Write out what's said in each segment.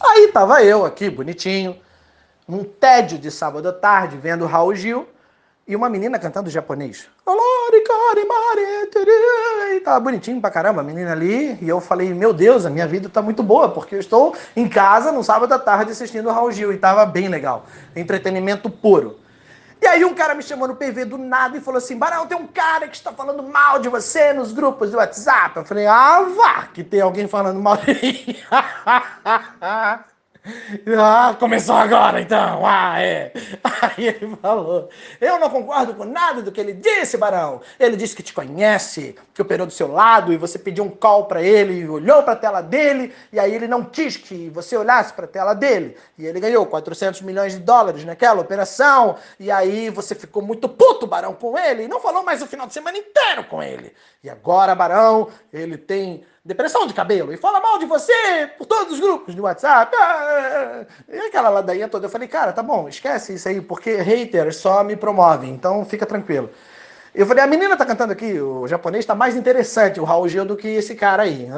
Aí tava eu aqui, bonitinho, num tédio de sábado à tarde, vendo Raul Gil e uma menina cantando japonês. E tava bonitinho pra caramba, a menina ali. E eu falei, meu Deus, a minha vida tá muito boa, porque eu estou em casa no sábado à tarde assistindo Raul Gil. E tava bem legal. Entretenimento puro. E aí um cara me chamou no PV do nada e falou assim, Barão, tem um cara que está falando mal de você nos grupos do WhatsApp. Eu falei, ah, vá, que tem alguém falando mal de mim. Ah, começou agora então. Ah, é. Aí ele falou: Eu não concordo com nada do que ele disse, Barão. Ele disse que te conhece, que operou do seu lado e você pediu um call para ele, olhou para a tela dele e aí ele não quis que você olhasse para a tela dele. E ele ganhou 400 milhões de dólares naquela operação. E aí você ficou muito puto, Barão, com ele e não falou mais o final de semana inteiro com ele. E agora, Barão, ele tem depressão de cabelo e fala mal de você por todos os grupos de WhatsApp. Ah, e aquela ladainha toda. Eu falei, cara, tá bom, esquece isso aí, porque haters só me promovem, então fica tranquilo. Eu falei, a menina tá cantando aqui, o japonês tá mais interessante, o Raul Gil, do que esse cara aí.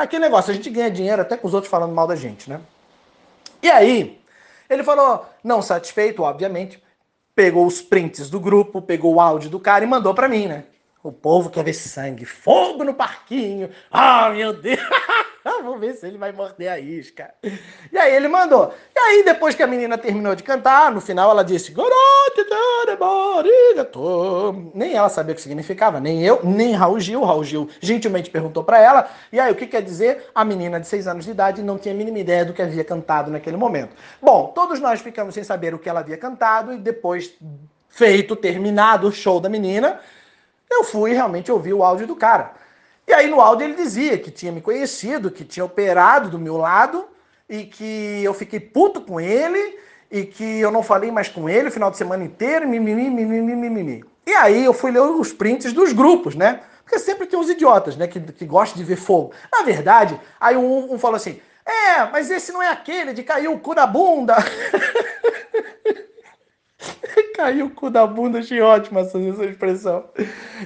Aquele negócio, a gente ganha dinheiro até com os outros falando mal da gente, né? E aí, ele falou, não satisfeito, obviamente, pegou os prints do grupo, pegou o áudio do cara e mandou para mim, né? O povo quer ver sangue, fogo no parquinho. Ah, meu Deus! Vamos ver se ele vai morder a isca. E aí ele mandou. E aí, depois que a menina terminou de cantar, no final ela disse: Nem ela sabia o que significava, nem eu, nem Raul Gil. Raul Gil gentilmente perguntou para ela. E aí, o que quer dizer? A menina de 6 anos de idade não tinha a mínima ideia do que havia cantado naquele momento. Bom, todos nós ficamos sem saber o que ela havia cantado e depois feito, terminado o show da menina, eu fui realmente ouvir o áudio do cara. E aí no áudio ele dizia que tinha me conhecido, que tinha operado do meu lado e que eu fiquei puto com ele e que eu não falei mais com ele o final de semana inteiro, mimimi, mimimi, mimimi. E aí eu fui ler os prints dos grupos, né? Porque sempre tem uns idiotas, né, que, que gostam de ver fogo. Na verdade, aí um, um falou assim, é, mas esse não é aquele de cair o cu da bunda. Caiu o cu da bunda, achei ótima essa, essa expressão.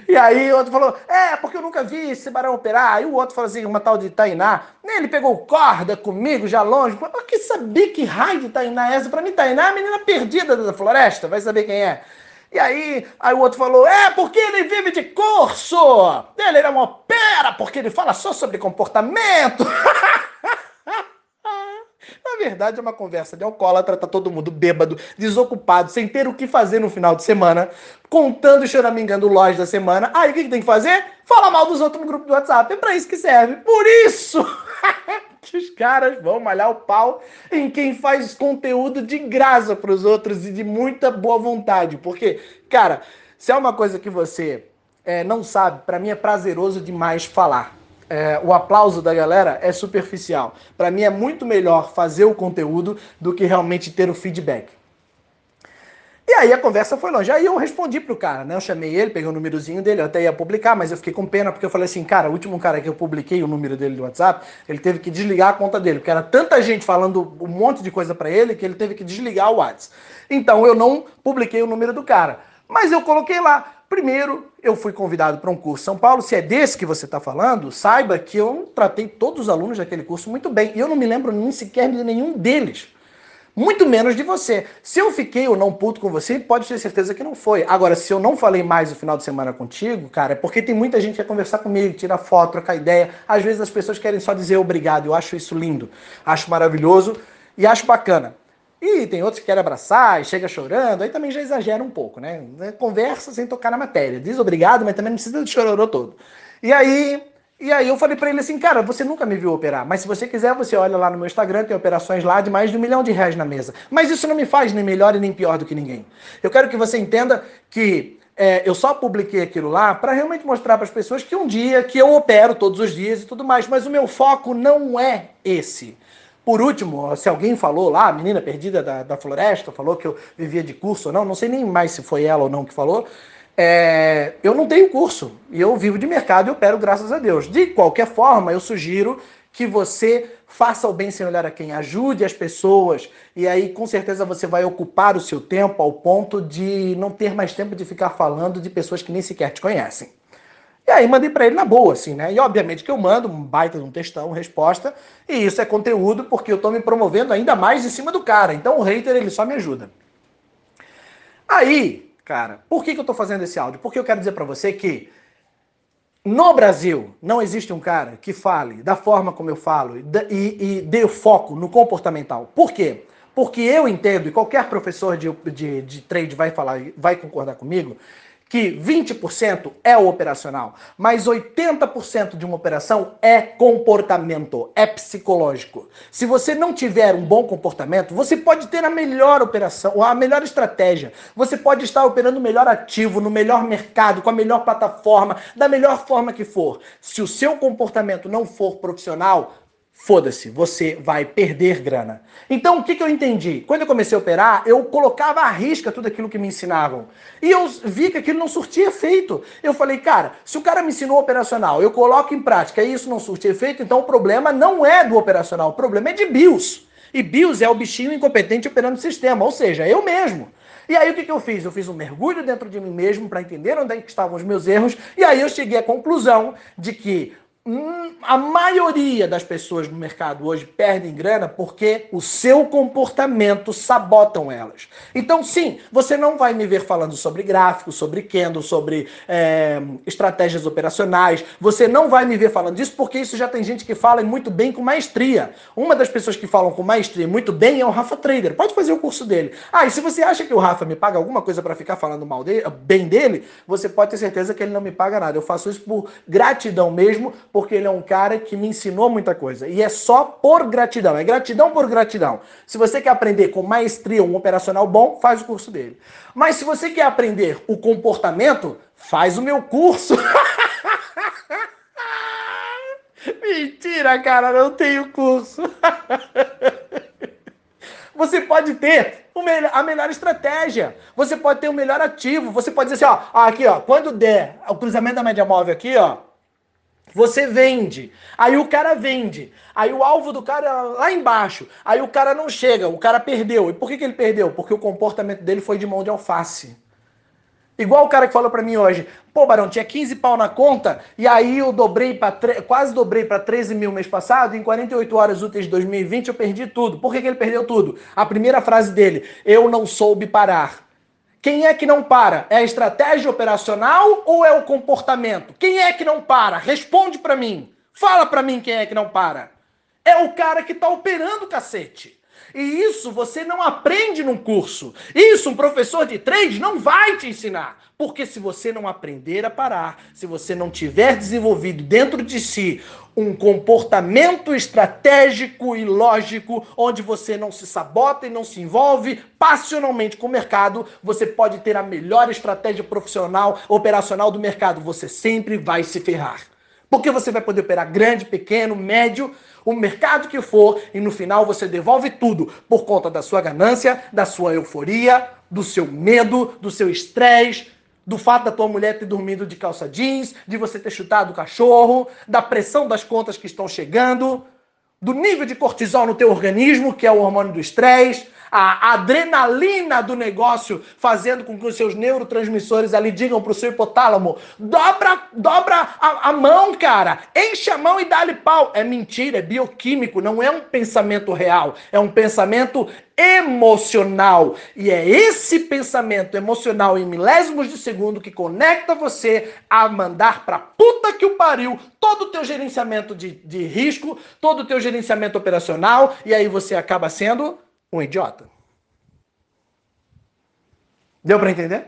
E aí o outro falou, é, porque eu nunca vi esse barão operar. Aí o outro falou assim, uma tal de Tainá, ele pegou corda comigo já longe. Eu que saber que raio de Tainá é essa? Pra mim, Tainá é a menina perdida da floresta, vai saber quem é. E aí, aí o outro falou, é porque ele vive de curso. Ele era uma opera, porque ele fala só sobre comportamento. Na verdade, é uma conversa de alcoólatra, tá todo mundo bêbado, desocupado, sem ter o que fazer no final de semana, contando e choramingando loja da semana. Aí o que, que tem que fazer? Falar mal dos outros no grupo do WhatsApp. É pra isso que serve. Por isso que os caras vão malhar o pau em quem faz conteúdo de graça pros outros e de muita boa vontade. Porque, cara, se é uma coisa que você é, não sabe, para mim é prazeroso demais falar é, o aplauso da galera é superficial. Para mim é muito melhor fazer o conteúdo do que realmente ter o feedback. E aí a conversa foi longe. Aí eu respondi pro cara, né? Eu chamei ele, peguei o númerozinho dele, eu até ia publicar, mas eu fiquei com pena porque eu falei assim, cara, o último cara que eu publiquei o número dele do WhatsApp, ele teve que desligar a conta dele, porque era tanta gente falando um monte de coisa para ele que ele teve que desligar o WhatsApp. Então eu não publiquei o número do cara. Mas eu coloquei lá, Primeiro, eu fui convidado para um curso São Paulo. Se é desse que você está falando, saiba que eu tratei todos os alunos daquele curso muito bem. E eu não me lembro nem sequer de nenhum deles. Muito menos de você. Se eu fiquei ou não puto com você, pode ter certeza que não foi. Agora, se eu não falei mais o final de semana contigo, cara, é porque tem muita gente que quer conversar comigo, tirar foto, trocar ideia. Às vezes as pessoas querem só dizer obrigado. Eu acho isso lindo, acho maravilhoso e acho bacana. E tem outros que querem abraçar e chega chorando, aí também já exagera um pouco, né? Conversa sem tocar na matéria. Diz obrigado, mas também não precisa de chororô todo. E aí, e aí eu falei para ele assim, cara, você nunca me viu operar, mas se você quiser, você olha lá no meu Instagram, tem operações lá de mais de um milhão de reais na mesa. Mas isso não me faz nem melhor e nem pior do que ninguém. Eu quero que você entenda que é, eu só publiquei aquilo lá para realmente mostrar para as pessoas que um dia, que eu opero todos os dias e tudo mais, mas o meu foco não é esse. Por último, se alguém falou lá, a menina perdida da, da floresta, falou que eu vivia de curso ou não, não sei nem mais se foi ela ou não que falou. É, eu não tenho curso e eu vivo de mercado e opero graças a Deus. De qualquer forma, eu sugiro que você faça o bem sem olhar a quem, ajude as pessoas e aí com certeza você vai ocupar o seu tempo ao ponto de não ter mais tempo de ficar falando de pessoas que nem sequer te conhecem. E aí mandei para ele na boa, assim, né? E obviamente que eu mando um baita de um textão, resposta, e isso é conteúdo porque eu tô me promovendo ainda mais em cima do cara. Então o hater, ele só me ajuda. Aí, cara, por que, que eu tô fazendo esse áudio? Porque eu quero dizer para você que no Brasil, não existe um cara que fale da forma como eu falo e, e, e dê foco no comportamental. Por quê? Porque eu entendo, e qualquer professor de, de, de trade vai falar, vai concordar comigo, que 20% é o operacional, mas 80% de uma operação é comportamento, é psicológico. Se você não tiver um bom comportamento, você pode ter a melhor operação, a melhor estratégia. Você pode estar operando o melhor ativo, no melhor mercado, com a melhor plataforma, da melhor forma que for. Se o seu comportamento não for profissional, Foda-se, você vai perder grana. Então, o que, que eu entendi? Quando eu comecei a operar, eu colocava à risca tudo aquilo que me ensinavam. E eu vi que aquilo não surtia efeito. Eu falei, cara, se o cara me ensinou operacional, eu coloco em prática e isso não surte efeito, então o problema não é do operacional, o problema é de BIOS. E BIOS é o bichinho incompetente operando o sistema, ou seja, eu mesmo. E aí o que, que eu fiz? Eu fiz um mergulho dentro de mim mesmo para entender onde é estavam os meus erros, e aí eu cheguei à conclusão de que a maioria das pessoas no mercado hoje perdem grana porque o seu comportamento sabotam elas. Então, sim, você não vai me ver falando sobre gráficos, sobre candle, sobre é, estratégias operacionais. Você não vai me ver falando disso porque isso já tem gente que fala muito bem com maestria. Uma das pessoas que falam com maestria muito bem é o Rafa Trader. Pode fazer o curso dele. Ah, e se você acha que o Rafa me paga alguma coisa para ficar falando mal dele, bem dele, você pode ter certeza que ele não me paga nada. Eu faço isso por gratidão mesmo porque ele é um cara que me ensinou muita coisa. E é só por gratidão, é gratidão por gratidão. Se você quer aprender com maestria um operacional bom, faz o curso dele. Mas se você quer aprender o comportamento, faz o meu curso. Mentira, cara, não tenho curso. Você pode ter a melhor estratégia. Você pode ter o melhor ativo. Você pode dizer assim, ó, aqui, ó, quando der o cruzamento da média móvel aqui, ó, você vende. Aí o cara vende. Aí o alvo do cara é lá embaixo. Aí o cara não chega, o cara perdeu. E por que, que ele perdeu? Porque o comportamento dele foi de mão de alface. Igual o cara que falou para mim hoje, pô, Barão, tinha 15 pau na conta, e aí eu dobrei para quase dobrei para 13 mil mês passado, em 48 horas úteis de 2020 eu perdi tudo. Por que, que ele perdeu tudo? A primeira frase dele, eu não soube parar. Quem é que não para? É a estratégia operacional ou é o comportamento? Quem é que não para? Responde para mim. Fala para mim quem é que não para. É o cara que tá operando cacete. E isso você não aprende num curso. Isso um professor de trade não vai te ensinar. Porque se você não aprender a parar, se você não tiver desenvolvido dentro de si um comportamento estratégico e lógico, onde você não se sabota e não se envolve passionalmente com o mercado, você pode ter a melhor estratégia profissional, operacional do mercado. Você sempre vai se ferrar. Porque você vai poder operar grande, pequeno, médio, o mercado que for, e no final você devolve tudo por conta da sua ganância, da sua euforia, do seu medo, do seu estresse, do fato da tua mulher ter dormido de calça jeans, de você ter chutado o cachorro, da pressão das contas que estão chegando, do nível de cortisol no teu organismo, que é o hormônio do estresse, a adrenalina do negócio fazendo com que os seus neurotransmissores ali digam pro seu hipotálamo: dobra, dobra a, a mão, cara, enche a mão e dá-lhe pau. É mentira, é bioquímico, não é um pensamento real, é um pensamento emocional. E é esse pensamento emocional em milésimos de segundo que conecta você a mandar pra puta que o pariu todo o teu gerenciamento de, de risco, todo o teu gerenciamento operacional, e aí você acaba sendo um idiota. Deu para entender?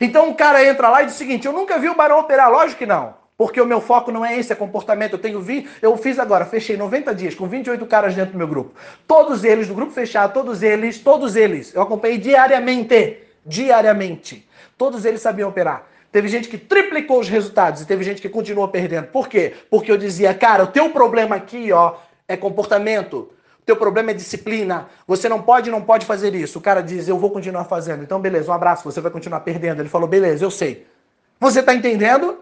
Então o cara entra lá e diz o seguinte: eu nunca vi o Barão operar, lógico que não. Porque o meu foco não é esse, é comportamento. Eu tenho vi, eu fiz agora, fechei 90 dias com 28 caras dentro do meu grupo. Todos eles, do grupo fechado, todos eles, todos eles, eu acompanhei diariamente. Diariamente. Todos eles sabiam operar. Teve gente que triplicou os resultados e teve gente que continuou perdendo. Por quê? Porque eu dizia, cara, o teu problema aqui, ó, é comportamento. Teu problema é disciplina. Você não pode, não pode fazer isso. O cara diz, eu vou continuar fazendo. Então, beleza, um abraço, você vai continuar perdendo. Ele falou, beleza, eu sei. Você está entendendo?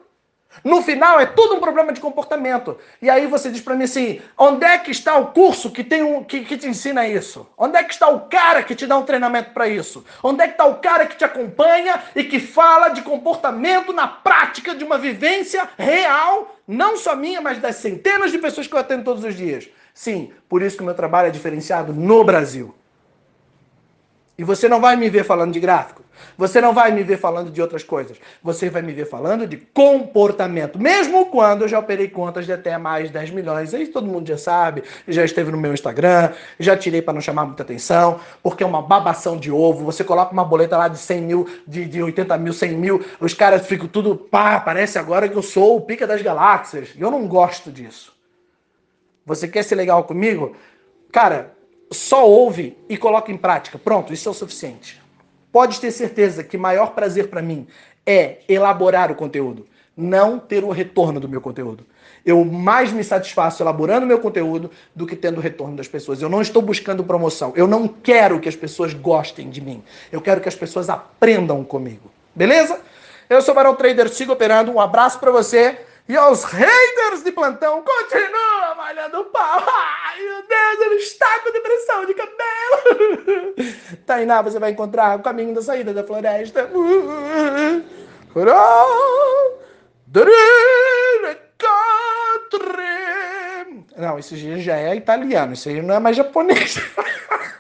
No final é tudo um problema de comportamento. E aí você diz para mim assim: onde é que está o curso que, tem um, que, que te ensina isso? Onde é que está o cara que te dá um treinamento para isso? Onde é que está o cara que te acompanha e que fala de comportamento na prática de uma vivência real, não só minha, mas das centenas de pessoas que eu atendo todos os dias? Sim, por isso que o meu trabalho é diferenciado no Brasil. E você não vai me ver falando de gráfico. Você não vai me ver falando de outras coisas. Você vai me ver falando de comportamento. Mesmo quando eu já operei contas de até mais de 10 milhões. Aí todo mundo já sabe. Já esteve no meu Instagram. Já tirei para não chamar muita atenção. Porque é uma babação de ovo. Você coloca uma boleta lá de 100 mil, de, de 80 mil, 100 mil. Os caras ficam tudo. Pá, parece agora que eu sou o pica das galáxias. E eu não gosto disso. Você quer ser legal comigo? Cara, só ouve e coloca em prática. Pronto, isso é o suficiente. Pode ter certeza que maior prazer para mim é elaborar o conteúdo, não ter o retorno do meu conteúdo. Eu mais me satisfaço elaborando meu conteúdo do que tendo o retorno das pessoas. Eu não estou buscando promoção. Eu não quero que as pessoas gostem de mim. Eu quero que as pessoas aprendam comigo. Beleza? Eu sou o Barão Trader, sigo operando. Um abraço para você. E aos haters de plantão, continua malhando pau. Ai, meu Deus, ele está com depressão de cabelo. Tainá, você vai encontrar o caminho da saída da floresta. Não, esse já é italiano, isso aí não é mais japonês.